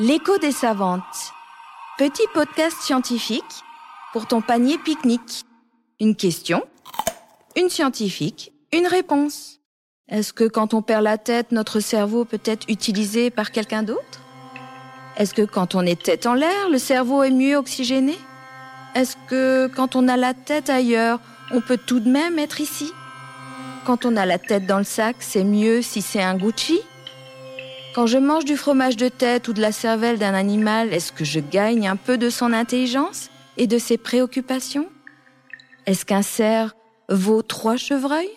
L'écho des savantes. Petit podcast scientifique pour ton panier pique-nique. Une question, une scientifique, une réponse. Est-ce que quand on perd la tête, notre cerveau peut être utilisé par quelqu'un d'autre? Est-ce que quand on est tête en l'air, le cerveau est mieux oxygéné? Est-ce que quand on a la tête ailleurs, on peut tout de même être ici? Quand on a la tête dans le sac, c'est mieux si c'est un Gucci? Quand je mange du fromage de tête ou de la cervelle d'un animal, est-ce que je gagne un peu de son intelligence et de ses préoccupations? Est-ce qu'un cerf vaut trois chevreuils?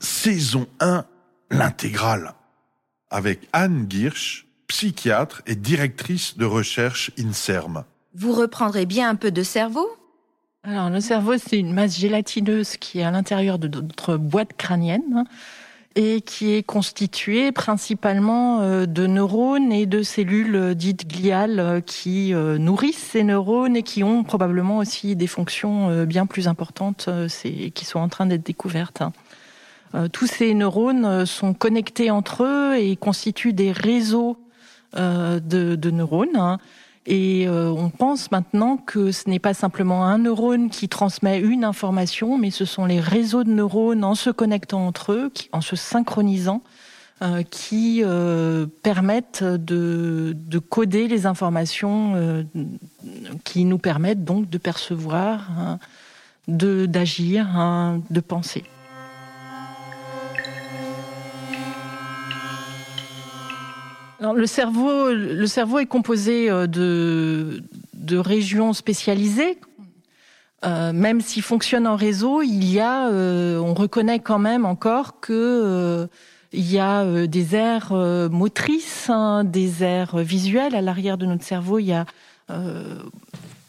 Saison 1, l'intégrale. Avec Anne Girsch, psychiatre et directrice de recherche INSERM. Vous reprendrez bien un peu de cerveau? Alors, le cerveau, c'est une masse gélatineuse qui est à l'intérieur de notre boîte crânienne et qui est constitué principalement euh, de neurones et de cellules euh, dites gliales euh, qui nourrissent ces neurones et qui ont probablement aussi des fonctions bien plus importantes qui sont en train d'être découvertes. Hein. Tous ces neurones sont connectés entre eux et constituent des réseaux de, neurones. Et euh, on pense maintenant que ce n'est pas simplement un neurone qui transmet une information, mais ce sont les réseaux de neurones en se connectant entre eux, en se synchronisant, euh, qui euh, permettent de, coder les informations qui nous permettent donc de percevoir, hein, d'agir, hein, de penser. Le cerveau, le cerveau est composé euh, de, régions spécialisées. Euh, même s'il fonctionne en réseau, il y a, euh, on reconnaît quand même encore que il y a des aires motrices, hein, des aires visuelles à l'arrière de notre cerveau. Il y a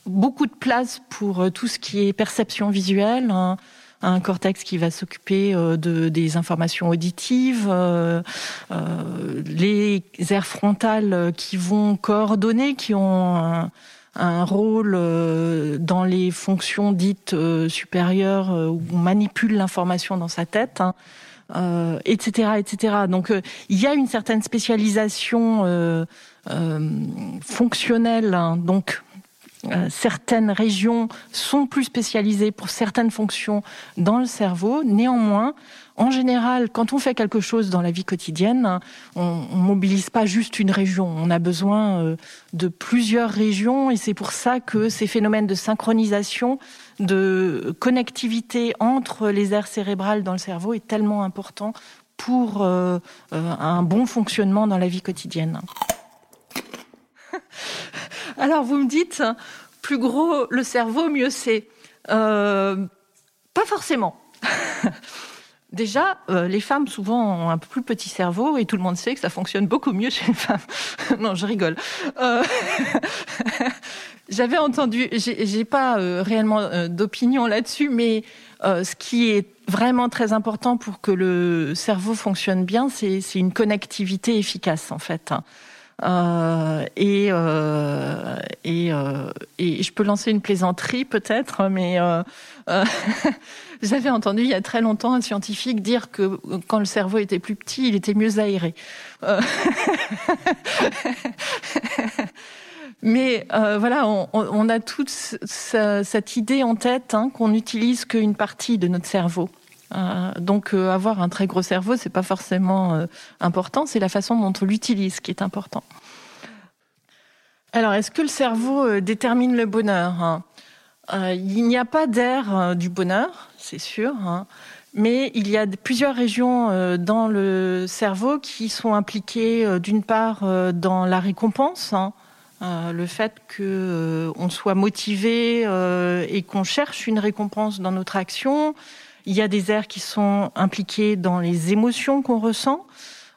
beaucoup de place pour tout ce qui est perception visuelle. Hein un cortex qui va s'occuper euh, de, des informations auditives, euh, euh, les aires frontales qui vont coordonner, qui ont un, un rôle dans les fonctions dites supérieures où on manipule l'information dans sa tête. Hein, euh, etc., etc. Donc il y a une certaine spécialisation euh, euh, fonctionnelle, hein, donc euh, certaines régions sont plus spécialisées pour certaines fonctions dans le cerveau. Néanmoins, en général, quand on fait quelque chose dans la vie quotidienne, on, on mobilise pas juste une région. On a besoin euh, de plusieurs régions et c'est pour ça que ces phénomènes de synchronisation, de connectivité entre les aires cérébrales dans le cerveau est tellement important pour euh, un bon fonctionnement dans la vie quotidienne. Alors vous me dites, plus gros le cerveau, mieux c'est. Euh, pas forcément. Déjà, euh, les femmes souvent ont un plus petit cerveau et tout le monde sait que ça fonctionne beaucoup mieux chez les femmes. non, je rigole. Euh, j'avais entendu, j'ai pas réellement d'opinion là-dessus, mais ce qui est vraiment très important pour que le cerveau fonctionne bien, c'est une connectivité efficace en fait. Euh, et, euh, et, euh, et je peux lancer une plaisanterie peut-être, mais euh, euh j'avais entendu il y a très longtemps un scientifique dire que quand le cerveau était plus petit, il était mieux aéré. Euh, mais voilà, on, on, a toute cette idée en tête hein, qu'on n'utilise qu'une partie de notre cerveau. Euh, donc euh, avoir un très gros cerveau, c'est pas forcément euh, important, c'est la façon dont on l'utilise qui est important. Alors, est-ce que le cerveau détermine le bonheur hein? Il n'y a pas d'air du bonheur, c'est sûr, hein, mais il y a plusieurs régions dans le cerveau qui sont impliquées d'une part dans la récompense. Hein, le fait qu'on soit motivé et qu'on cherche une récompense dans notre action, il y a des aires qui sont impliquées dans les émotions qu'on ressent.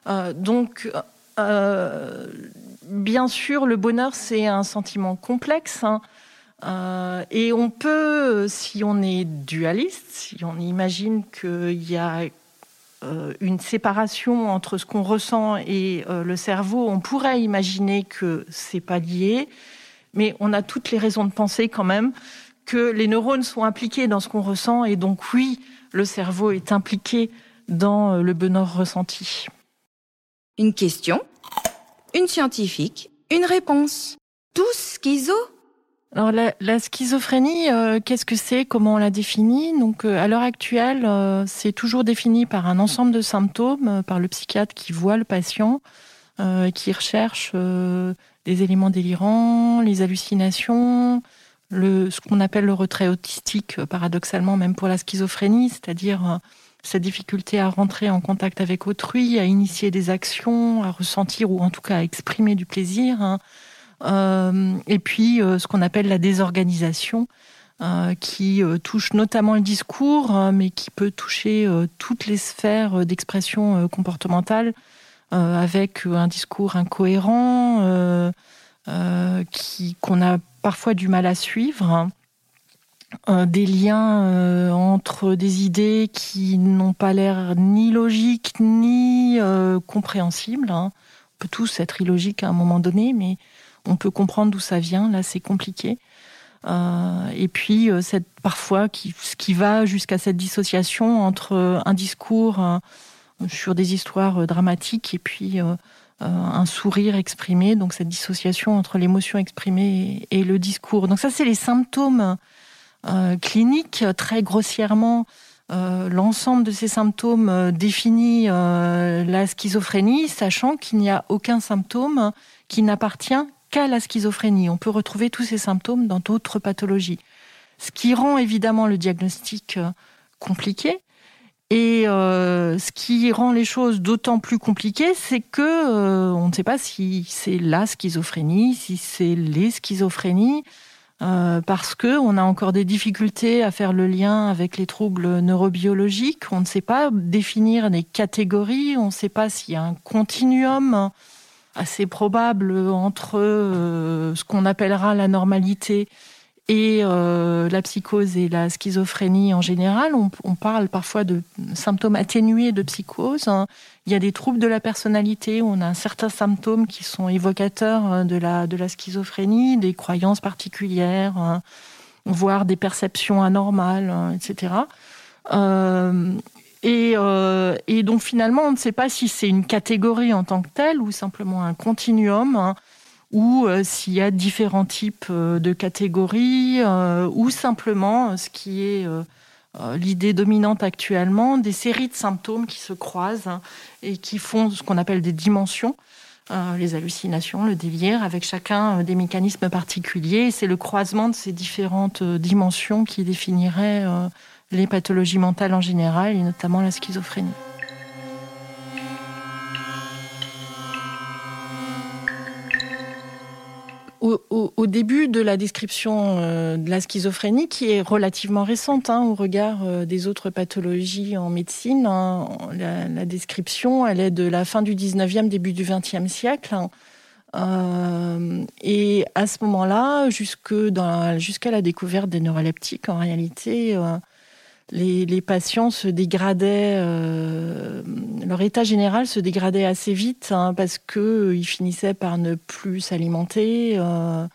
Euh, donc, euh, bien sûr, le bonheur, c'est un sentiment complexe. Hein. Euh, et on peut, si on est dualiste, si on imagine qu'il y a une séparation entre ce qu'on ressent et le cerveau, on pourrait imaginer que c'est pas lié, mais on a toutes les raisons de penser quand même que les neurones sont impliqués dans ce qu'on ressent et donc oui, le cerveau est impliqué dans le bonheur ressenti. Une question, une scientifique, une réponse. Tous schizo? Alors la, schizophrénie, euh, qu'est-ce que c'est? Comment on la définit? Donc euh, à l'heure actuelle, euh, c'est toujours défini par un ensemble de symptômes, par le psychiatre qui voit le patient, qui recherche des éléments délirants, les hallucinations, le, ce qu'on appelle le retrait autistique, paradoxalement même pour la schizophrénie, c'est-à-dire cette difficulté à rentrer en contact avec autrui, à initier des actions, à ressentir ou en tout cas à exprimer du plaisir. Hein. Euh, et puis euh, ce qu'on appelle la désorganisation, euh, qui touche notamment le discours, hein, mais qui peut toucher toutes les sphères d'expression comportementale, avec un discours incohérent, qui qu'on a parfois du mal à suivre. Hein. des liens entre des idées qui n'ont pas l'air ni logiques ni compréhensibles. Hein. On peut tous être illogiques à un moment donné, mais on peut comprendre d'où ça vient. Là, c'est compliqué. Euh, et puis, euh, cette, parfois, qui, ce qui va jusqu'à cette dissociation entre euh, un discours sur des histoires dramatiques et puis un sourire exprimé, donc cette dissociation entre l'émotion exprimée et, le discours. Donc ça, c'est les symptômes cliniques, très grossièrement. L'ensemble de ces symptômes définit la schizophrénie, sachant qu'il n'y a aucun symptôme qui n'appartient qu'à la schizophrénie. On peut retrouver tous ces symptômes dans d'autres pathologies. Ce qui rend évidemment le diagnostic euh, compliqué. Et euh, ce qui rend les choses d'autant plus compliquées, c'est que euh, on ne sait pas si c'est la schizophrénie, si c'est les schizophrénies, parce que on a encore des difficultés à faire le lien avec les troubles neurobiologiques. On ne sait pas définir des catégories. On ne sait pas s'il y a un continuum assez probable entre euh, ce qu'on appellera la normalité et euh, la psychose et la schizophrénie en général. On, parle parfois de symptômes atténués de psychose. Hein. Il y a des troubles de la personnalité, on a certains symptômes qui sont évocateurs hein, de la, de la schizophrénie, des croyances particulières, hein, voire des perceptions anormales, etc. Euh, euh, et, donc finalement, on ne sait pas si c'est une catégorie en tant que telle ou simplement un continuum, ou euh, s'il y a différents types euh, de catégories, ou simplement ce qui est l'idée dominante actuellement, des séries de symptômes qui se croisent hein, et qui font ce qu'on appelle des dimensions. les hallucinations, le délire, avec chacun des mécanismes particuliers. C'est le croisement de ces différentes dimensions qui définirait les pathologies mentales en général et notamment la schizophrénie. Au, début de la description euh, de la schizophrénie, qui est relativement récente hein, au regard euh, des autres pathologies en médecine, hein, la, description, elle est de la fin du 19e, début du 20e siècle. Hein. Euh, et à ce moment-là, jusqu'à la découverte des neuroleptiques, en réalité, les, patients se dégradaient, euh, leur état général se dégradait assez vite hein, parce qu'ils euh, finissaient par ne plus s'alimenter. Euh,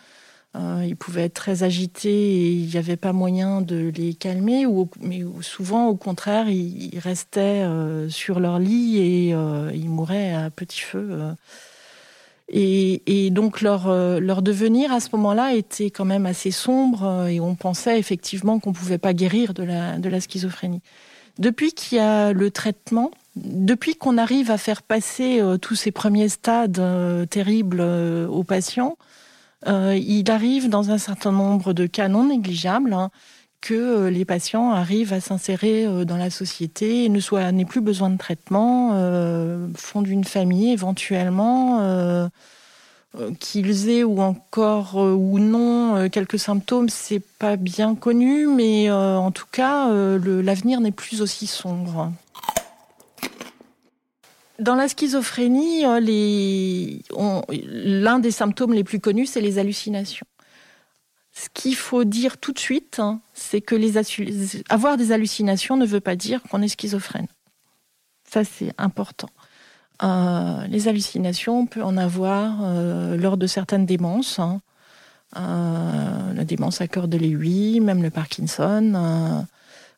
ils pouvaient être très agités et il n'y avait pas moyen de les calmer. Ou, mais souvent, au contraire, ils, restaient sur leur lit et ils mouraient à petit feu. Et, donc leur, euh, leur devenir à ce moment-là était quand même assez sombre euh, et on pensait effectivement qu'on ne pouvait pas guérir de la, de la schizophrénie. Depuis qu'il y a le traitement, depuis qu'on arrive à faire passer euh, tous ces premiers stades terribles aux patients, il arrive dans un certain nombre de cas non négligeables hein, que euh, les patients arrivent à s'insérer euh, dans la société ne n'aient plus besoin de traitement, euh, fondent une famille éventuellement, qu'ils aient ou encore ou non quelques symptômes, c'est pas bien connu, mais en tout cas, l'avenir n'est plus aussi sombre. Dans la schizophrénie, l'un des symptômes les plus connus, c'est les hallucinations. Ce qu'il faut dire tout de suite, hein, c'est que avoir des hallucinations ne veut pas dire qu'on est schizophrène. Ça, c'est important. Euh, les hallucinations, on peut en avoir euh, lors de certaines démences. Hein. Euh, la démence à cœur de Lewy, même le Parkinson.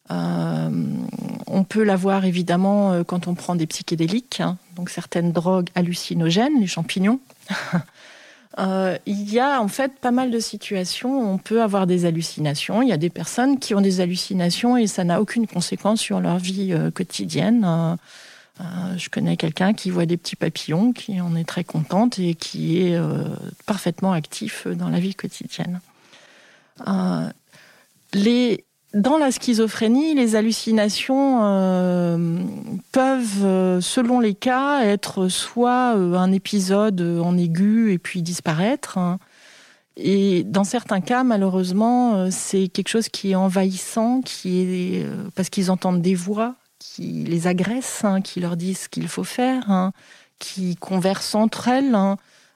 on peut l'avoir évidemment quand on prend des psychédéliques, hein. donc certaines drogues hallucinogènes, les champignons. euh, il y a en fait pas mal de situations où on peut avoir des hallucinations. Il y a des personnes qui ont des hallucinations et ça n'a aucune conséquence sur leur vie euh, quotidienne. Euh, je connais quelqu'un qui voit des petits papillons, qui en est très contente et qui est parfaitement actif dans la vie quotidienne. Dans la schizophrénie, les hallucinations euh, peuvent, euh, selon les cas, être soit euh, un épisode en aigu et puis disparaître. Hein. Et dans certains cas, malheureusement, c'est quelque chose qui est envahissant, qui est parce qu'ils entendent des voix qui les agressent, hein, qui leur disent ce qu'il faut faire, hein, qui conversent entre elles.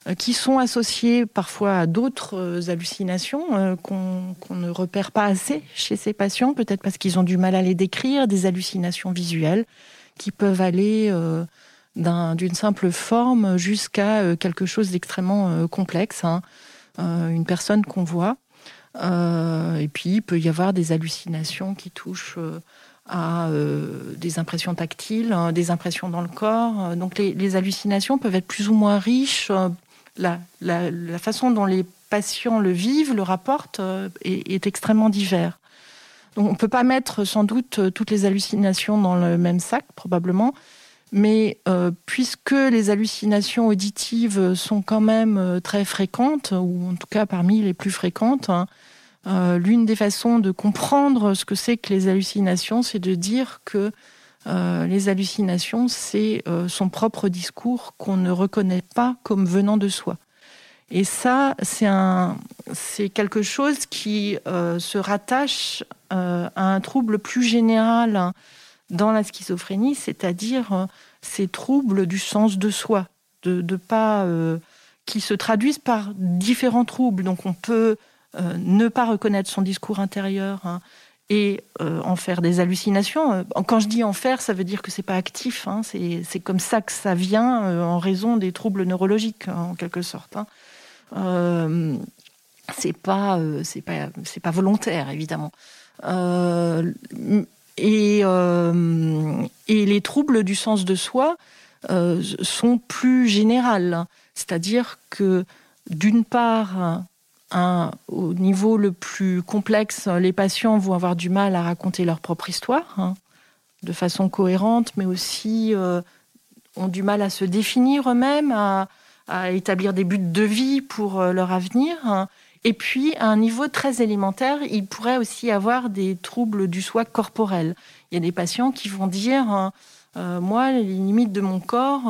Euh, qui sont associées parfois à d'autres euh, hallucinations euh, qu'on ne repère pas assez chez ces patients, peut-être parce qu'ils ont du mal à les décrire, des hallucinations visuelles qui peuvent aller d'une simple forme jusqu'à quelque chose d'extrêmement complexe, hein. une personne qu'on voit. et puis il peut y avoir des hallucinations qui touchent à des impressions tactiles, hein, des impressions dans le corps. Donc les, hallucinations peuvent être plus ou moins riches la, façon dont les patients le vivent, le rapportent, euh, est, extrêmement divers. Donc on ne peut pas mettre sans doute euh, toutes les hallucinations dans le même sac, probablement, mais euh, puisque les hallucinations auditives sont quand même très fréquentes, ou en tout cas parmi les plus fréquentes, hein, l'une des façons de comprendre ce que c'est que les hallucinations, c'est de dire que euh, les hallucinations, c'est euh, son propre discours qu'on ne reconnaît pas comme venant de soi. Et ça, c'est quelque chose qui euh, se rattache à un trouble plus général dans la schizophrénie, c'est-à-dire ces troubles du sens de soi, de, pas, qui se traduisent par différents troubles. Donc on peut ne pas reconnaître son discours intérieur. Hein, et euh, en faire des hallucinations. Euh, quand je dis en faire, ça veut dire que c'est pas actif. Hein. c'est comme ça que ça vient euh, en raison des troubles neurologiques, hein, en quelque sorte. Hein. c'est pas, c'est pas, c'est pas volontaire, évidemment. et, et les troubles du sens de soi sont plus générales, c'est-à-dire que d'une part, au niveau le plus complexe, les patients vont avoir du mal à raconter leur propre histoire hein, de façon cohérente, mais aussi euh, ont du mal à se définir eux-mêmes, à, établir des buts de vie pour euh, leur avenir. Hein. Et puis, à un niveau très élémentaire, il pourrait aussi avoir des troubles du soi corporel. Il y a des patients qui vont dire, hein, euh, moi, les limites de mon corps,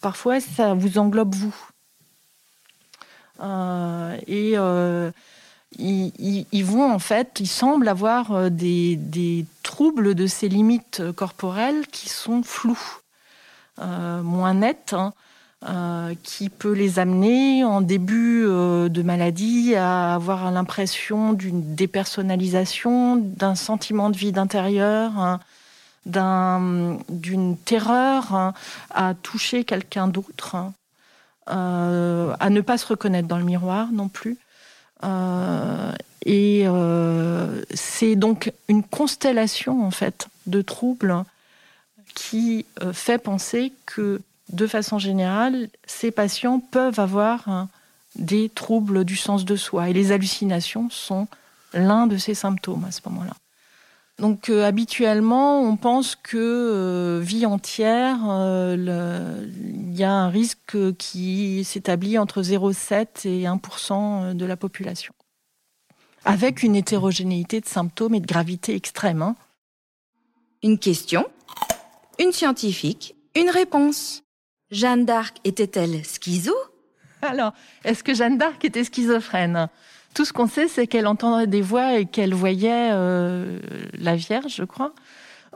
parfois, ça vous englobe vous. Euh, et euh, ils, vont en fait, ils semblent avoir euh, des, troubles de ces limites corporelles qui sont floues, moins nettes. Hein, qui peut les amener en début de maladie à avoir l'impression d'une dépersonnalisation, d'un sentiment de vide intérieur, hein, d'une terreur hein, à toucher quelqu'un d'autre. Euh, à ne pas se reconnaître dans le miroir non plus. Euh, et euh, c'est donc une constellation en fait de troubles qui fait penser que de façon générale, ces patients peuvent avoir hein, des troubles du sens de soi. Et les hallucinations sont l'un de ces symptômes à ce moment-là. Donc euh, habituellement, on pense que euh, vie entière, euh, il y a un risque qui s'établit entre 0,7 et 1% de la population, avec une hétérogénéité de symptômes et de gravité extrême. Hein. Une question, une scientifique, une réponse. Jeanne d'Arc était-elle schizo? Alors, est-ce que Jeanne d'Arc était schizophrène? Tout ce qu'on sait, c'est qu'elle entendait des voix et qu'elle voyait euh, la Vierge, je crois.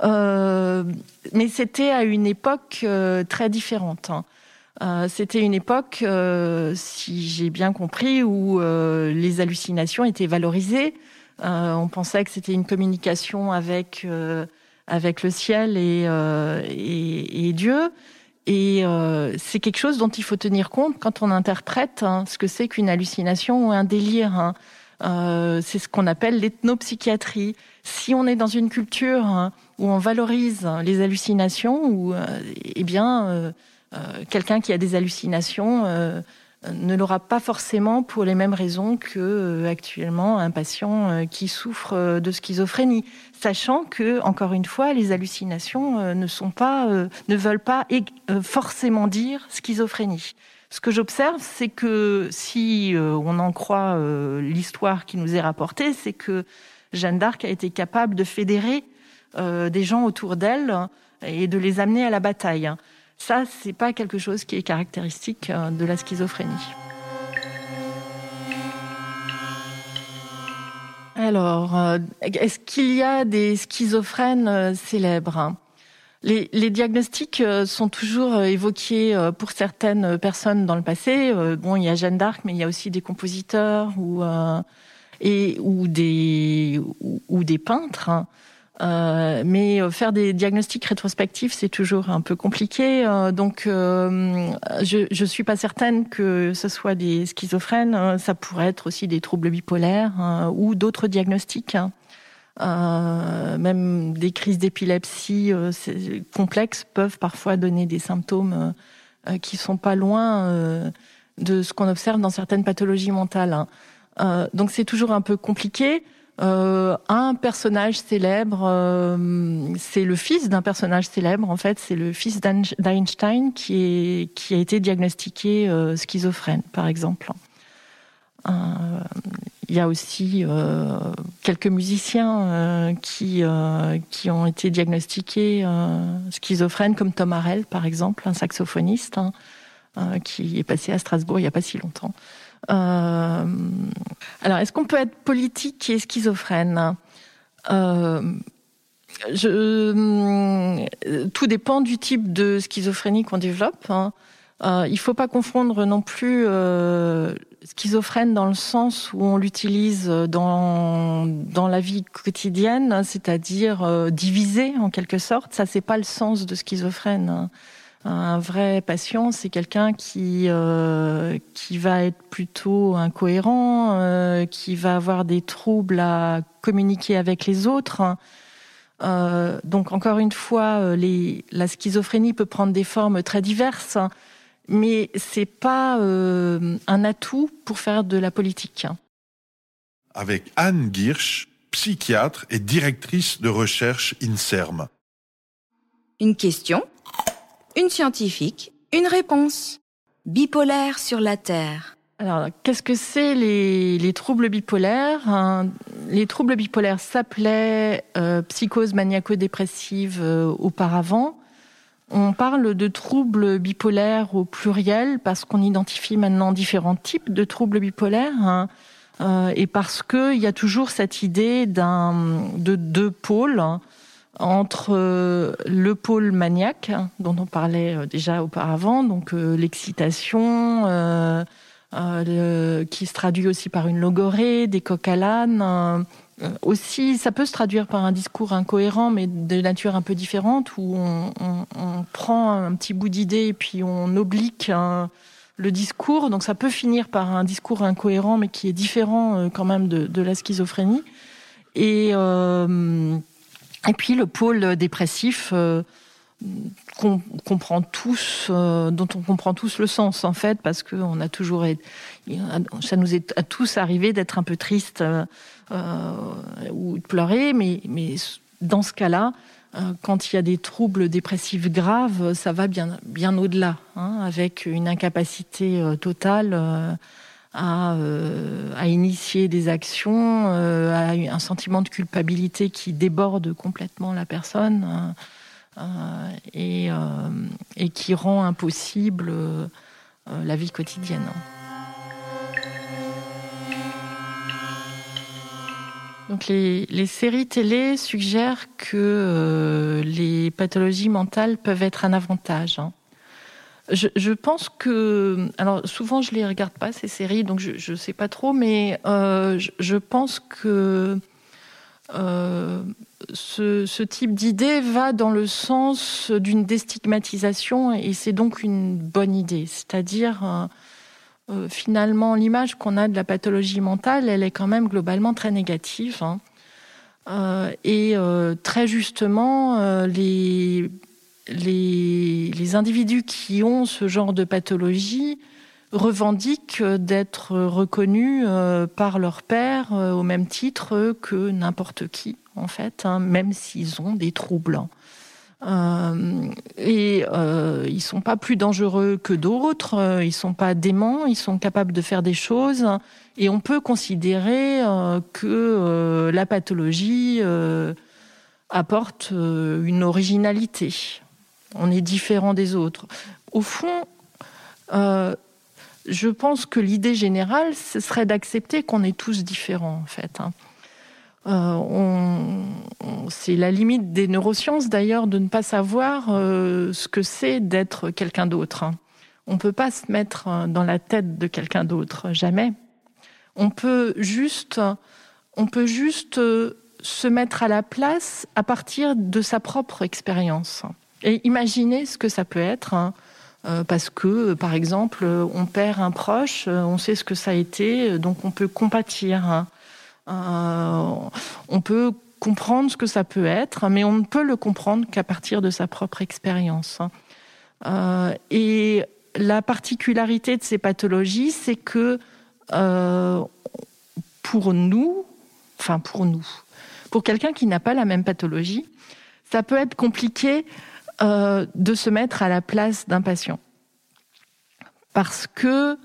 Euh, mais c'était à une époque euh, très différente. Hein. c'était une époque, si j'ai bien compris, où les hallucinations étaient valorisées. on pensait que c'était une communication avec avec le ciel et, et, et Dieu. Et euh, c'est quelque chose dont il faut tenir compte quand on interprète hein, ce que c'est qu'une hallucination ou un délire. Hein. Euh, c'est ce qu'on appelle l'ethnopsychiatrie. Si on est dans une culture hein, où on valorise les hallucinations, ou euh, eh bien, quelqu'un qui a des hallucinations ne l'aura pas forcément pour les mêmes raisons que actuellement un patient qui souffre de schizophrénie, sachant que encore une fois les hallucinations ne sont pas ne veulent pas forcément dire schizophrénie. Ce que j'observe, c'est que si on en croit l'histoire qui nous est rapportée, c'est que Jeanne d'Arc a été capable de fédérer des gens autour d'elle et de les amener à la bataille. Ça, c'est pas quelque chose qui est caractéristique euh, de la schizophrénie. Alors, euh, est-ce qu'il y a des schizophrènes euh, célèbres? Les, diagnostics sont toujours évoqués pour certaines personnes dans le passé. Bon, il y a Jeanne d'Arc, mais il y a aussi des compositeurs ou, des peintres. Euh, mais euh, faire des diagnostics rétrospectifs, c'est toujours un peu compliqué. Euh, donc, je ne suis pas certaine que ce soit des schizophrènes. Ça pourrait être aussi des troubles bipolaires ou d'autres diagnostics. Hein. même des crises d'épilepsie complexes peuvent parfois donner des symptômes qui sont pas loin de ce qu'on observe dans certaines pathologies mentales. Hein. donc c'est toujours un peu compliqué. Euh, un personnage célèbre, euh, c'est le fils d'un personnage célèbre, en fait, c'est le fils d'Einstein qui, a été diagnostiqué euh, schizophrène, par exemple. Il y a aussi quelques musiciens qui, qui ont été diagnostiqués schizophrènes, comme Tom Harrell, par exemple, un saxophoniste, hein, qui est passé à Strasbourg il n'y a pas si longtemps. Euh, alors, est-ce qu'on peut être politique et schizophrène euh, euh, tout dépend du type de schizophrénie qu'on développe. Hein. Il ne faut pas confondre non plus schizophrène dans le sens où on l'utilise dans, dans la vie quotidienne, c'est-à-dire divisé en quelque sorte. Ça, c'est pas le sens de schizophrène. Un vrai patient, c'est quelqu'un qui euh, qui va être plutôt incohérent, euh, qui va avoir des troubles à communiquer avec les autres. Euh, donc encore une fois, les, la schizophrénie peut prendre des formes très diverses, mais c'est pas un atout pour faire de la politique. Avec Anne Girsch, psychiatre et directrice de recherche INSERM. Une question une scientifique, une réponse. Bipolaire sur la Terre. Alors, qu'est-ce que c'est les, troubles bipolaires? Les troubles bipolaires s'appelaient euh, psychose maniaco-dépressive euh, auparavant. On parle de troubles bipolaires au pluriel parce qu'on identifie maintenant différents types de troubles bipolaires hein, euh, et parce qu'il y a toujours cette idée d'un de deux pôles. Hein entre euh, le pôle maniaque, dont on parlait euh, déjà auparavant, donc euh, l'excitation, qui se traduit aussi par une logorée, des coq à l'âne. aussi, ça peut se traduire par un discours incohérent, mais de nature un peu différente, où on, prend un petit bout d'idée et puis on oblique le discours. Donc ça peut finir par un discours incohérent, mais qui est différent quand même de, de la schizophrénie. Et et puis le pôle dépressif euh, tous, euh, dont on comprend tous le sens en fait, parce que on a toujours, ça nous est à tous arrivé d'être un peu triste euh, ou de pleurer, mais, mais dans ce cas-là, quand il y a des troubles dépressifs graves, ça va bien, bien au-delà, hein, avec une incapacité totale euh, à, initier des actions, euh, à un sentiment de culpabilité qui déborde complètement la personne euh, et, et, qui rend impossible la vie quotidienne. Donc les, les, séries télé suggèrent que les pathologies mentales peuvent être un avantage. Hein. Je, pense que, alors souvent je les regarde pas ces séries, donc je ne sais pas trop, mais euh, je, pense que euh, ce, type d'idée va dans le sens d'une déstigmatisation et c'est donc une bonne idée. C'est-à-dire, euh, finalement, l'image qu'on a de la pathologie mentale, elle est quand même globalement très négative. Hein. et très justement, les les, individus qui ont ce genre de pathologie revendiquent d'être reconnus par leur père au même titre que n'importe qui, en fait, hein, même s'ils ont des troubles. Euh, et euh, ils sont pas plus dangereux que d'autres, euh, ils sont pas déments, ils sont capables de faire des choses. Et on peut considérer euh, que la pathologie apporte une originalité. On est différent des autres. Au fond, je pense que l'idée générale, ce serait d'accepter qu'on est tous différents, en fait. Hein. Euh, c'est la limite des neurosciences d'ailleurs de ne pas savoir euh, ce que c'est d'être quelqu'un d'autre. On ne peut pas se mettre euh, dans la tête de quelqu'un d'autre, jamais. On peut juste, on peut juste se mettre à la place à partir de sa propre expérience et imaginer ce que ça peut être. Hein, parce que, par exemple, on perd un proche, on sait ce que ça a été, donc on peut compatir. Hein. Euh, on peut comprendre ce que ça peut être, mais on ne peut le comprendre qu'à partir de sa propre expérience. Euh, et la particularité de ces pathologies, c'est que euh, pour nous, enfin pour nous, pour quelqu'un qui n'a pas la même pathologie, ça peut être compliqué de se mettre à la place d'un patient. Parce que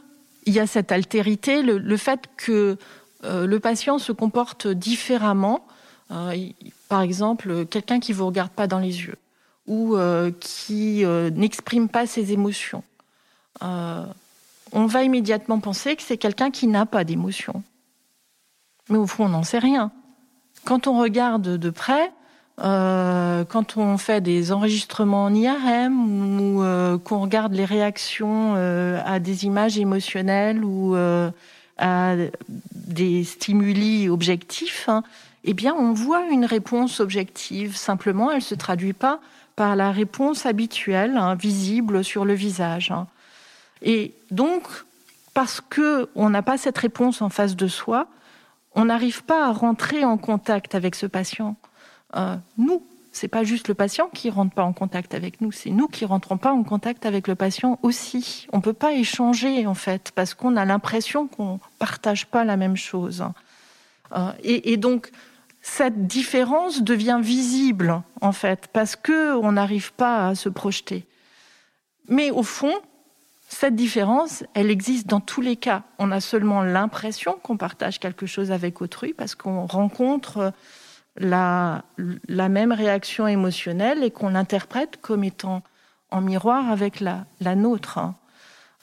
il y a cette altérité, le fait que euh, le patient se comporte différemment. Euh, par exemple, quelqu'un qui vous regarde pas dans les yeux ou euh, qui n'exprime pas ses émotions. on va immédiatement penser que c'est quelqu'un qui n'a pas d'émotions. Mais au fond, on n'en sait rien. Quand on regarde de près, quand on fait des enregistrements en IRM ou qu'on regarde les réactions à des images émotionnelles ou à des stimuli objectifs, hein, eh bien, on voit une réponse objective. Simplement, elle se traduit pas par la réponse habituelle, hein, visible sur le visage. Hein. Et donc, parce que on n'a pas cette réponse en face de soi, on n'arrive pas à rentrer en contact avec ce patient. Euh, nous, c'est pas juste le patient qui rentre pas en contact avec nous, c'est nous qui rentrons pas en contact avec le patient aussi. On peut pas échanger en fait parce qu'on a l'impression qu'on partage pas la même chose. Euh, et, donc cette différence devient visible en fait parce que on n'arrive pas à se projeter. Mais au fond, cette différence, elle existe dans tous les cas. On a seulement l'impression qu'on partage quelque chose avec autrui parce qu'on rencontre la, même réaction émotionnelle et qu'on l'interprète comme étant en miroir avec la, la nôtre. Hein.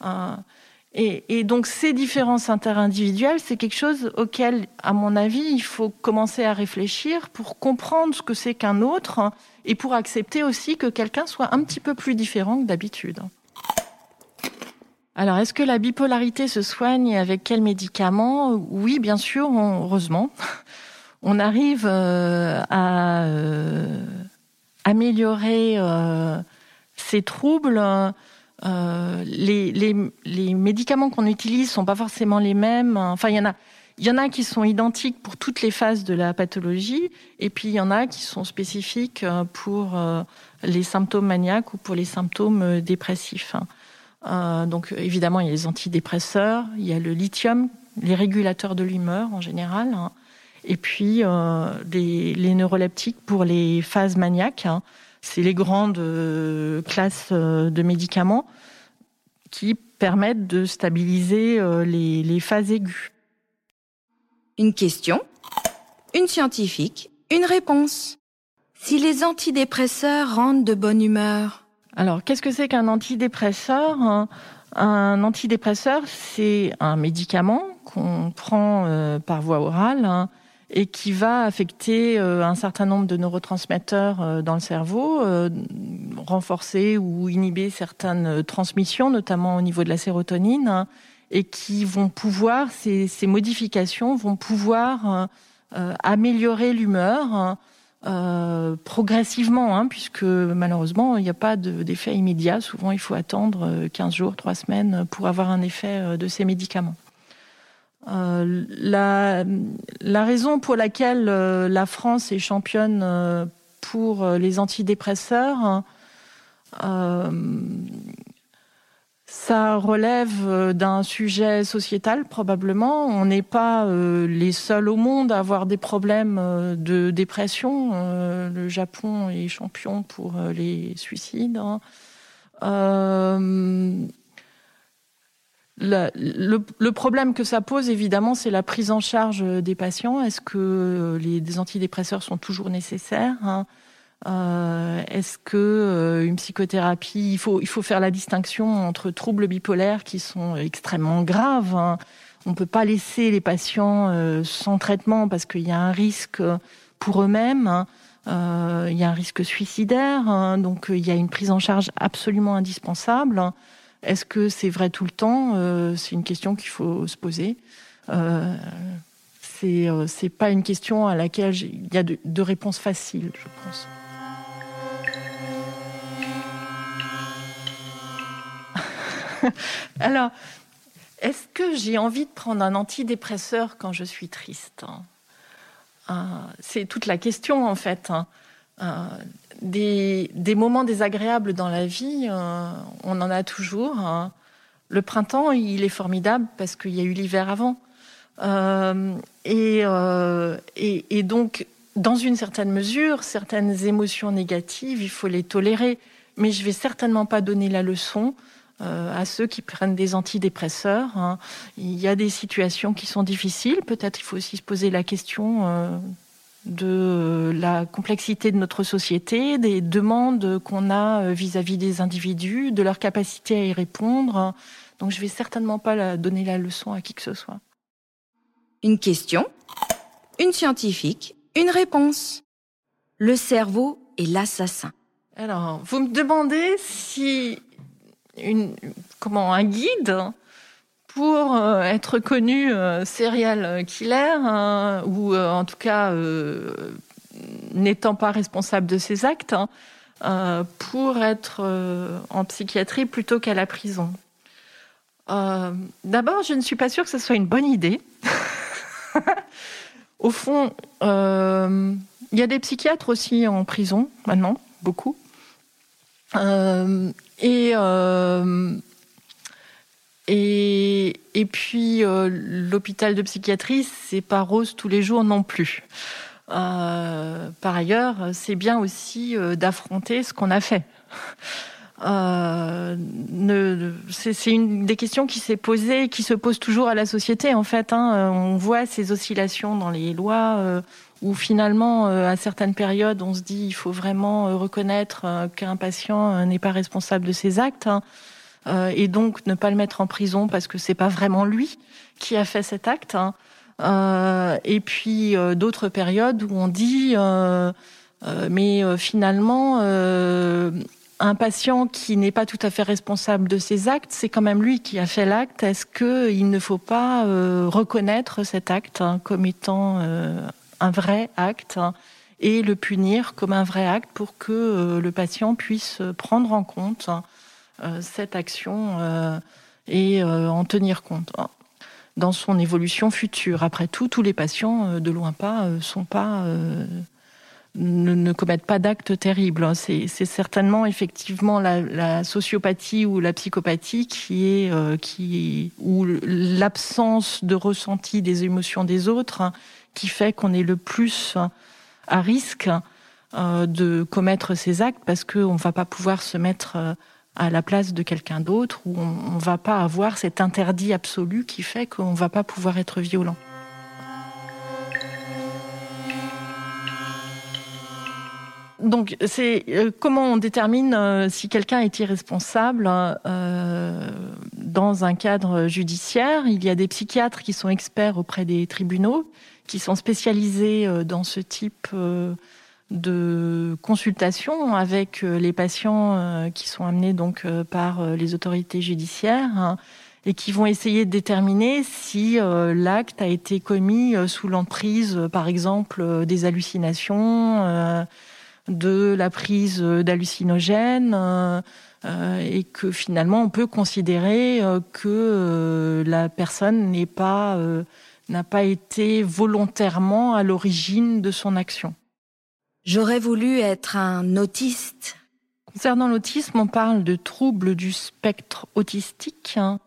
Euh, et, et, donc ces différences interindividuelles, c'est quelque chose auquel, à mon avis, il faut commencer à réfléchir pour comprendre ce que c'est qu'un autre hein, et pour accepter aussi que quelqu'un soit un petit peu plus différent que d'habitude. Alors, est-ce que la bipolarité se soigne avec quels médicaments Oui, bien sûr, heureusement on arrive euh, à euh, améliorer euh, ces troubles. Les, médicaments qu'on utilise sont pas forcément les mêmes. Enfin, en a. Il y en a qui sont identiques pour toutes les phases de la pathologie, et puis il y en a qui sont spécifiques pour les symptômes maniaques ou pour les symptômes dépressifs. donc évidemment, il y a les antidépresseurs, il y a le lithium, les régulateurs de l'humeur en général. Et puis euh, les, neuroleptiques pour les phases maniaques. Hein. C'est les grandes euh, classes euh, de médicaments qui permettent de stabiliser les, les phases aiguës. Une question, une scientifique, une réponse. Si les antidépresseurs rendent de bonne humeur Alors, qu'est-ce que c'est qu'un antidépresseur hein? Un antidépresseur, c'est un médicament qu'on prend par voie orale hein, et qui va affecter euh, un certain nombre de neurotransmetteurs euh, dans le cerveau, euh, renforcer ou inhiber certaines transmissions, notamment au niveau de la sérotonine, hein, et qui vont pouvoir, ces, modifications vont pouvoir améliorer l'humeur. Hein, progressivement, hein, puisque malheureusement, il n'y a pas d'effet immédiat. Souvent, il faut attendre 15 jours, 3 semaines pour avoir un effet de ces médicaments. Euh, la, raison pour laquelle euh, la France est championne euh, pour les antidépresseurs, ça relève d'un sujet sociétal probablement. On n'est pas les seuls au monde à avoir des problèmes de dépression. le Japon est champion pour les suicides. Hein. Le, problème que ça pose, évidemment, c'est la prise en charge des patients. Est-ce que les, antidépresseurs sont toujours nécessaires hein? Euh, Est-ce que euh, une psychothérapie, il faut, il faut faire la distinction entre troubles bipolaires qui sont extrêmement graves. Hein? On ne peut pas laisser les patients euh, sans traitement parce qu'il y a un risque pour eux-mêmes. Hein. il y a un risque suicidaire, donc il y a une prise en charge absolument indispensable. Est-ce que c'est vrai tout le temps? Euh, C'est une question qu'il faut se poser. Euh, c'est euh, pas une question à laquelle il y a de, réponses faciles, je pense. Alors, est-ce que j'ai envie de prendre un antidépresseur quand je suis triste? C'est toute la question en fait. Hein. Des, moments désagréables dans la vie, euh, on en a toujours. Hein. Le printemps, il est formidable parce qu'il y a eu l'hiver avant. Euh, euh, et, et, donc, dans une certaine mesure, certaines émotions négatives, il faut les tolérer. Mais je vais certainement pas donner la leçon à ceux qui prennent des antidépresseurs. Hein. Il y a des situations qui sont difficiles. Peut-être il faut aussi se poser la question de la complexité de notre société, des demandes qu'on a euh, vis-à-vis des individus, de leur capacité à y répondre. Donc je vais certainement pas donner la leçon à qui que ce soit. Une question, une scientifique, une réponse. Le cerveau est l'assassin. Alors, vous me demandez si une, comment un guide pour euh, être connu euh, serial killer, hein, ou euh, en tout cas n'étant pas responsable de ses actes, hein, pour être en psychiatrie plutôt qu'à la prison. D'abord, je ne suis pas sûre que ce soit une bonne idée. Au fond, il y a des psychiatres aussi en prison maintenant, beaucoup. et et, et puis euh, l'hôpital de psychiatrie, c'est pas rose tous les jours non plus. Euh, par ailleurs, c'est bien aussi euh, d'affronter ce qu'on a fait. Euh, c'est une des questions qui s'est posée, qui se pose toujours à la société en fait. Hein. On voit ces oscillations dans les lois euh, où finalement, à certaines périodes, on se dit il faut vraiment reconnaître qu'un patient n'est pas responsable de ses actes. Hein. Euh, et donc ne pas le mettre en prison parce que c'est pas vraiment lui qui a fait cet acte. Hein. Euh, et puis euh, d'autres périodes où on dit mais finalement un patient qui n'est pas tout à fait responsable de ses actes, c'est quand même lui qui a fait l'acte. Est-ce qu'il ne faut pas reconnaître cet acte hein, comme étant un vrai acte hein, et le punir comme un vrai acte pour que le patient puisse prendre en compte cette action euh, et euh, en tenir compte hein, dans son évolution future. Après tout, tous les patients, de loin pas, sont pas ne, commettent pas d'actes terribles. Hein. C'est certainement effectivement la, sociopathie ou la psychopathie qui est qui ou l'absence de ressenti des émotions des autres hein, qui fait qu'on est le plus à risque de commettre ces actes parce qu'on ne va pas pouvoir se mettre à la place de quelqu'un d'autre, où on ne va pas avoir cet interdit absolu qui fait qu'on ne va pas pouvoir être violent. Donc, c'est euh, comment on détermine euh, si quelqu'un est irresponsable euh, dans un cadre judiciaire? Il y a des psychiatres qui sont experts auprès des tribunaux, qui sont spécialisés dans ce type de consultation avec euh, les patients euh, qui sont amenés donc euh, par les autorités judiciaires hein, et qui vont essayer de déterminer si l'acte a été commis sous l'emprise, par exemple, des hallucinations, de la prise d'hallucinogènes, et que finalement on peut considérer que la personne n'est pas n'a pas été volontairement à l'origine de son action. J'aurais voulu être un autiste, Concernant l'autisme, on parle de troubles du spectre autistique. Hein,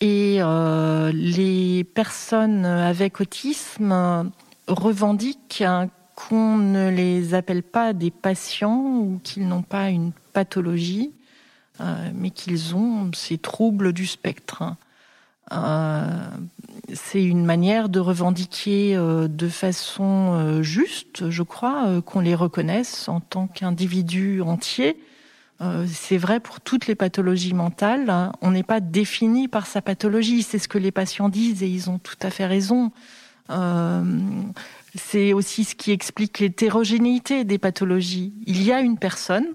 et euh, les personnes avec autisme revendiquent hein, qu'on ne les appelle pas des patients ou qu'ils n'ont pas une pathologie, euh, mais qu'ils ont ces troubles du spectre. Euh, c'est une manière de revendiquer euh, de façon euh, juste, je crois, qu'on les reconnaisse en tant qu'individus entiers. c'est vrai pour toutes les pathologies mentales. Hein. On n'est pas défini par sa pathologie. C'est ce que les patients disent et ils ont tout à fait raison. c'est aussi ce qui explique l'hétérogénéité des pathologies. Il y a une personne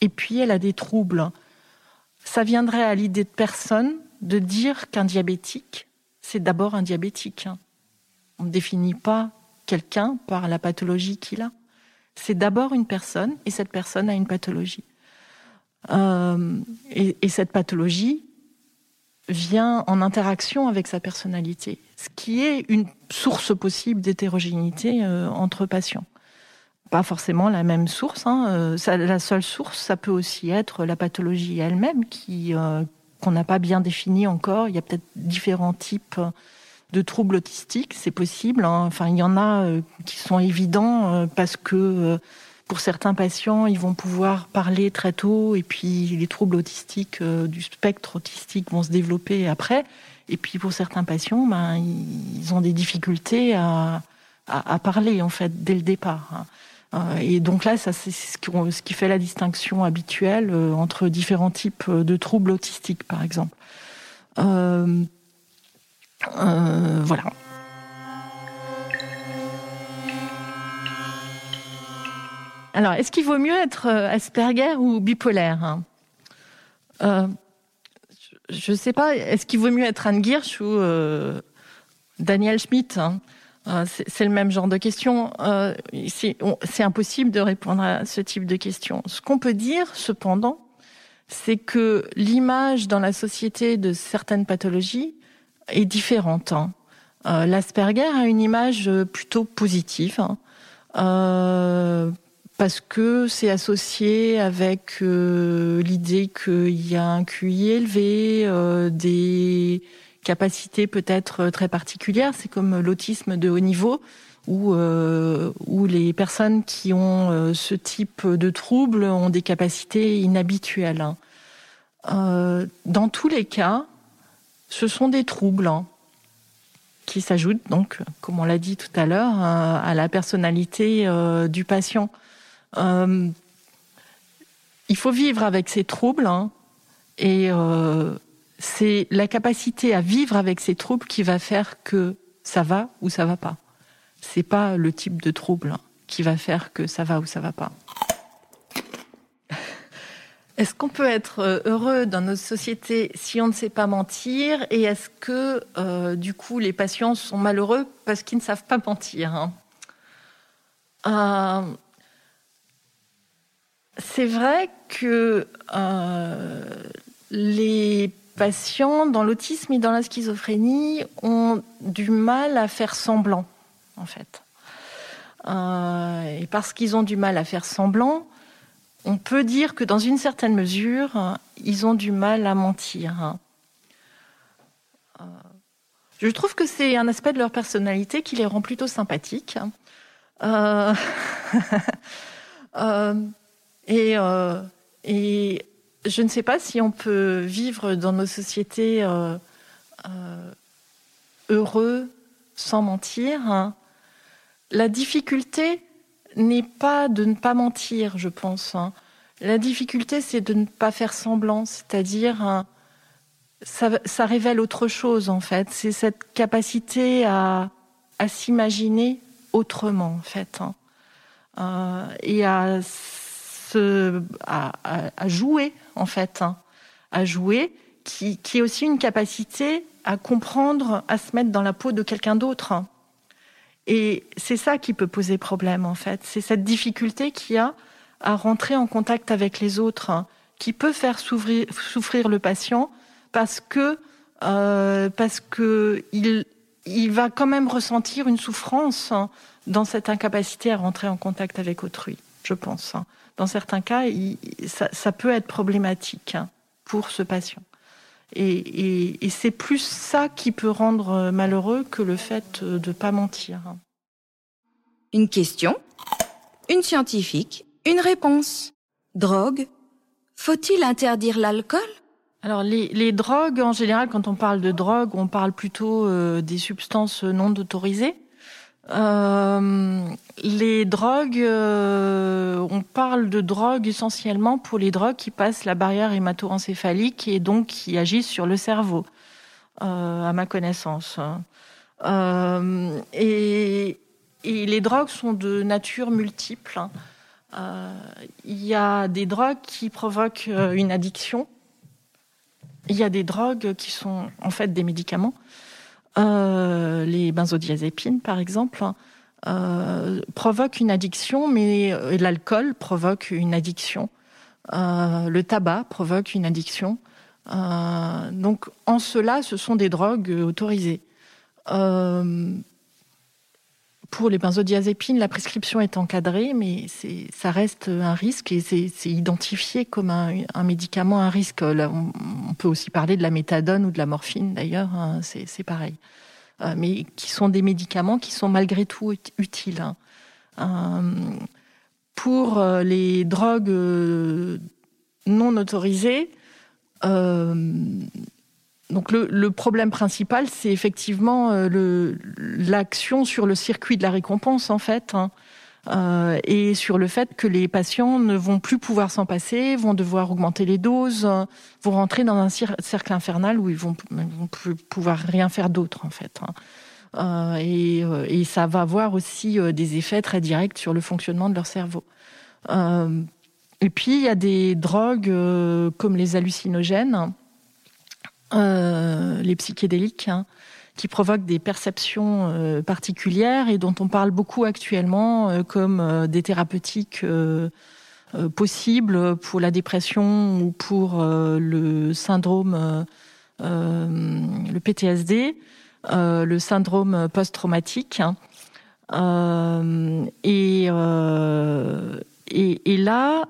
et puis elle a des troubles. Ça viendrait à l'idée de personne de dire qu'un diabétique, c'est d'abord un diabétique. Hein. On ne définit pas quelqu'un par la pathologie qu'il a. C'est d'abord une personne et cette personne a une pathologie. Euh, et, cette pathologie vient en interaction avec sa personnalité, ce qui est une source possible d'hétérogénéité euh, entre patients. Pas forcément la même source. Hein. Euh, la seule source, ça peut aussi être la pathologie elle-même qui, qu'on n'a pas bien défini encore. Il y a peut-être différents types de troubles autistiques, c'est possible. Hein. Enfin, il y en a euh, qui sont évidents euh, parce que euh, pour certains patients, ils vont pouvoir parler très tôt et puis les troubles autistiques du spectre autistique vont se développer après. Et puis pour certains patients, ben, ils ont des difficultés à, parler en fait dès le départ. Hein. Euh, et donc là, ça c'est ce qui fait la distinction habituelle euh, entre différents types de troubles autistiques, par exemple. Euh, voilà. Alors, est-ce qu'il vaut mieux être Asperger ou bipolaire hein? Je ne sais pas. Est-ce qu'il vaut mieux être Anne Girsch ou Daniel Schmidt hein? Euh, c'est le même genre de question. Euh, c'est impossible de répondre à ce type de questions. Ce qu'on peut dire, cependant, c'est que l'image dans la société de certaines pathologies est différente. Hein. Euh, L'Asperger a une image plutôt positive. Hein. parce que c'est associé avec l'idée qu'il y a un QI élevé, des capacité peut-être euh, très particulière. C'est comme l'autisme de haut niveau, où, euh, où les personnes qui ont euh, ce type de troubles ont des capacités inhabituelles. Hein. dans tous les cas, ce sont des troubles hein, qui s'ajoutent, donc, comme on l'a dit tout à l'heure, à la personnalité du patient. il faut vivre avec ces troubles hein, et c'est la capacité à vivre avec ces troubles qui va faire que ça va ou ça va pas. C'est pas le type de trouble qui va faire que ça va ou ça va pas. Est-ce qu'on peut être euh, heureux dans nos sociétés si on ne sait pas mentir? Et est-ce que, euh, du coup, les patients sont malheureux parce qu'ils ne savent pas mentir hein? Euh, C'est vrai que les patients dans l'autisme et dans la schizophrénie ont du mal à faire semblant, en fait. Euh, et parce qu'ils ont du mal à faire semblant, on peut dire que dans une certaine mesure, ils ont du mal à mentir. Euh, je trouve que c'est un aspect de leur personnalité qui les rend plutôt sympathiques. Euh, et, et je ne sais pas si on peut vivre dans nos sociétés euh, euh, heureux sans mentir. Hein. La difficulté n'est pas de ne pas mentir, je pense. Hein. La difficulté, c'est de ne pas faire semblant, c'est-à-dire hein, ça, révèle autre chose en fait. C'est cette capacité à, s'imaginer autrement en fait, euh, et à à, jouer en fait, hein. à jouer, qui, qui, est aussi une capacité à comprendre, à se mettre dans la peau de quelqu'un d'autre. Hein. Et c'est ça qui peut poser problème en fait. C'est cette difficulté qu'il y a à rentrer en contact avec les autres, hein, qui peut faire souffrir, le patient parce que euh, parce que il, va quand même ressentir une souffrance dans cette incapacité à rentrer en contact avec autrui. je pense. Dans certains cas, ça, peut être problématique hein, pour ce patient. Et, c'est plus ça qui peut rendre malheureux que le fait de ne pas mentir. Une question, une scientifique, une réponse. Drogue Faut-il interdire l'alcool? Alors les, drogues, en général, quand on parle de drogue, on parle plutôt euh, des substances non autorisées. Euh, les drogues, euh, on parle de drogue essentiellement pour les drogues qui passent la barrière hémato-encéphalique et donc qui agissent sur le cerveau, à ma connaissance. Et, et, les drogues sont de nature multiple. Il y a des drogues qui provoquent une addiction il y a des drogues qui sont en fait des médicaments. Euh, les benzodiazépines, par exemple, euh, provoquent une addiction, mais euh, l'alcool provoque une addiction. le tabac provoque une addiction. donc, en cela, ce sont des drogues autorisées. Pour les benzodiazépines, la prescription est encadrée, mais ça reste un risque et c'est identifié comme un, médicament à risque. on, peut aussi parler de la méthadone ou de la morphine d'ailleurs, hein, c'est pareil. Euh, mais qui sont des médicaments qui sont malgré tout utiles. Hein. Euh, pour euh, les drogues non autorisées, donc le, problème principal, c'est effectivement euh, l'action sur le circuit de la récompense en fait, hein. euh, et sur le fait que les patients ne vont plus pouvoir s'en passer, vont devoir augmenter les doses, vont rentrer dans un cercle infernal où ils vont, vont plus pouvoir rien faire d'autre en fait. Hein. Euh, et, ça va avoir aussi des effets très directs sur le fonctionnement de leur cerveau. et puis il y a des drogues comme les hallucinogènes euh, les psychédéliques, hein, qui provoquent des perceptions euh, particulières et dont on parle beaucoup actuellement euh, comme des thérapeutiques possibles pour la dépression ou pour le syndrome, le PTSD, le syndrome post-traumatique. Hein. et, là,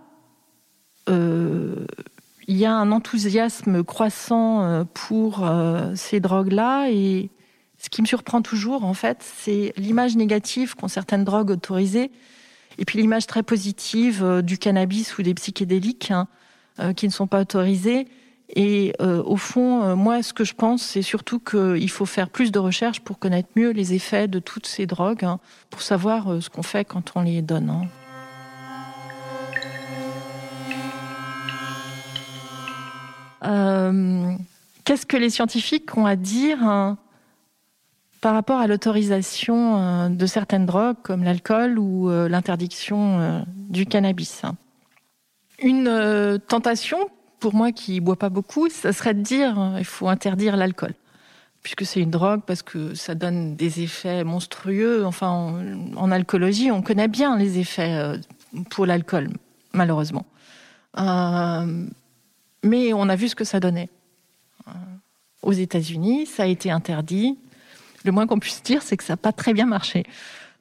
il y a un enthousiasme croissant euh, pour euh, ces drogues-là et ce qui me surprend toujours, en fait, c'est l'image négative qu'ont certaines drogues autorisées et puis l'image très positive euh, du cannabis ou des psychédéliques hein, qui ne sont pas autorisés. Et au fond, moi, ce que je pense, c'est surtout qu'il faut faire plus de recherches pour connaître mieux les effets de toutes ces drogues, hein, pour savoir ce qu'on fait quand on les donne. Hein. Qu'est-ce que les scientifiques ont à dire hein, par rapport à l'autorisation euh, de certaines drogues comme l'alcool ou euh, l'interdiction du cannabis? Une tentation, pour moi qui bois pas beaucoup, ça serait de dire il faut interdire l'alcool puisque c'est une drogue, parce que ça donne des effets monstrueux. Enfin, en, en alcoolologie, on connaît bien les effets pour l'alcool, malheureusement. Euh, mais on a vu ce que ça donnait. Euh, aux États-Unis, ça a été interdit. Le moins qu'on puisse dire, c'est que ça n'a pas très bien marché.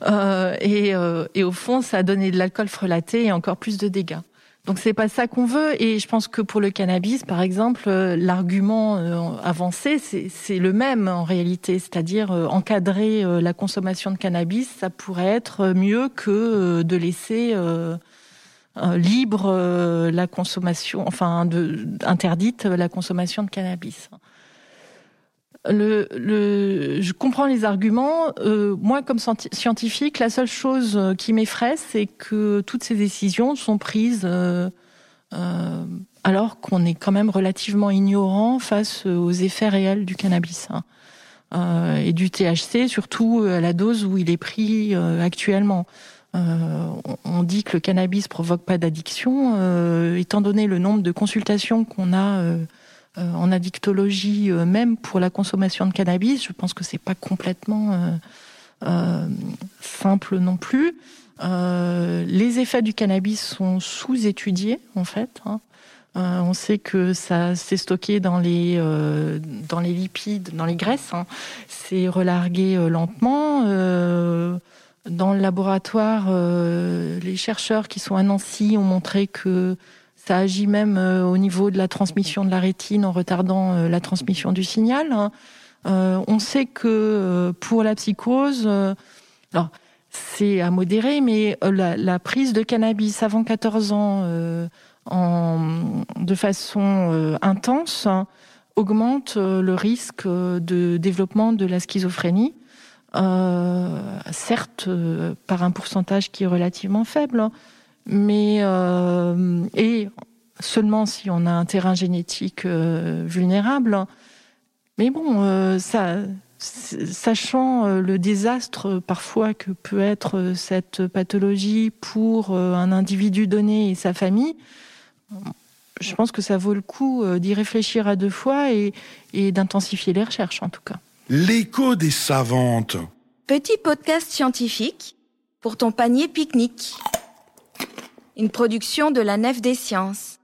Euh, et, euh, et, au fond, ça a donné de l'alcool frelaté et encore plus de dégâts. Donc c'est pas ça qu'on veut. Et je pense que pour le cannabis, par exemple, euh, l'argument euh, avancé, c'est le même en réalité, c'est-à-dire encadrer la consommation de cannabis, ça pourrait être mieux que de laisser euh, libre euh, la consommation, enfin interdite la consommation de cannabis. Je comprends les arguments. Euh, moi, comme scientifique, la seule chose qui m'effraie, c'est que toutes ces décisions sont prises euh, euh, alors qu'on est quand même relativement ignorant face aux effets réels du cannabis hein. euh, et du THC, surtout à la dose où il est pris actuellement. Euh, on dit que le cannabis provoque pas d'addiction. Euh, étant donné le nombre de consultations qu'on a euh, en addictologie, même pour la consommation de cannabis, je pense que c'est pas complètement simple non plus. les effets du cannabis sont sous-étudiés en fait. Hein. on sait que ça s'est stocké dans les dans les lipides, dans les graisses. Hein. C'est relargué lentement. Dans le laboratoire, les chercheurs qui sont à Nancy ont montré que ça agit même au niveau de la transmission de la rétine en retardant la transmission du signal. Hein. on sait que pour la psychose, alors c'est à modérer, mais la, prise de cannabis avant 14 ans en, de façon intense augmente euh, le risque euh, de développement de la schizophrénie. Euh, certes, par un pourcentage qui est relativement faible, mais et seulement si on a un terrain génétique vulnérable. Hein. Mais bon, ça, sachant le désastre parfois que peut être cette pathologie pour un individu donné et sa famille, je pense que ça vaut le coup euh, d'y réfléchir à deux fois et d'intensifier les recherches en tout cas. L'écho des savantes. Petit podcast scientifique pour ton panier pique-nique. Une production de la Nef des Sciences.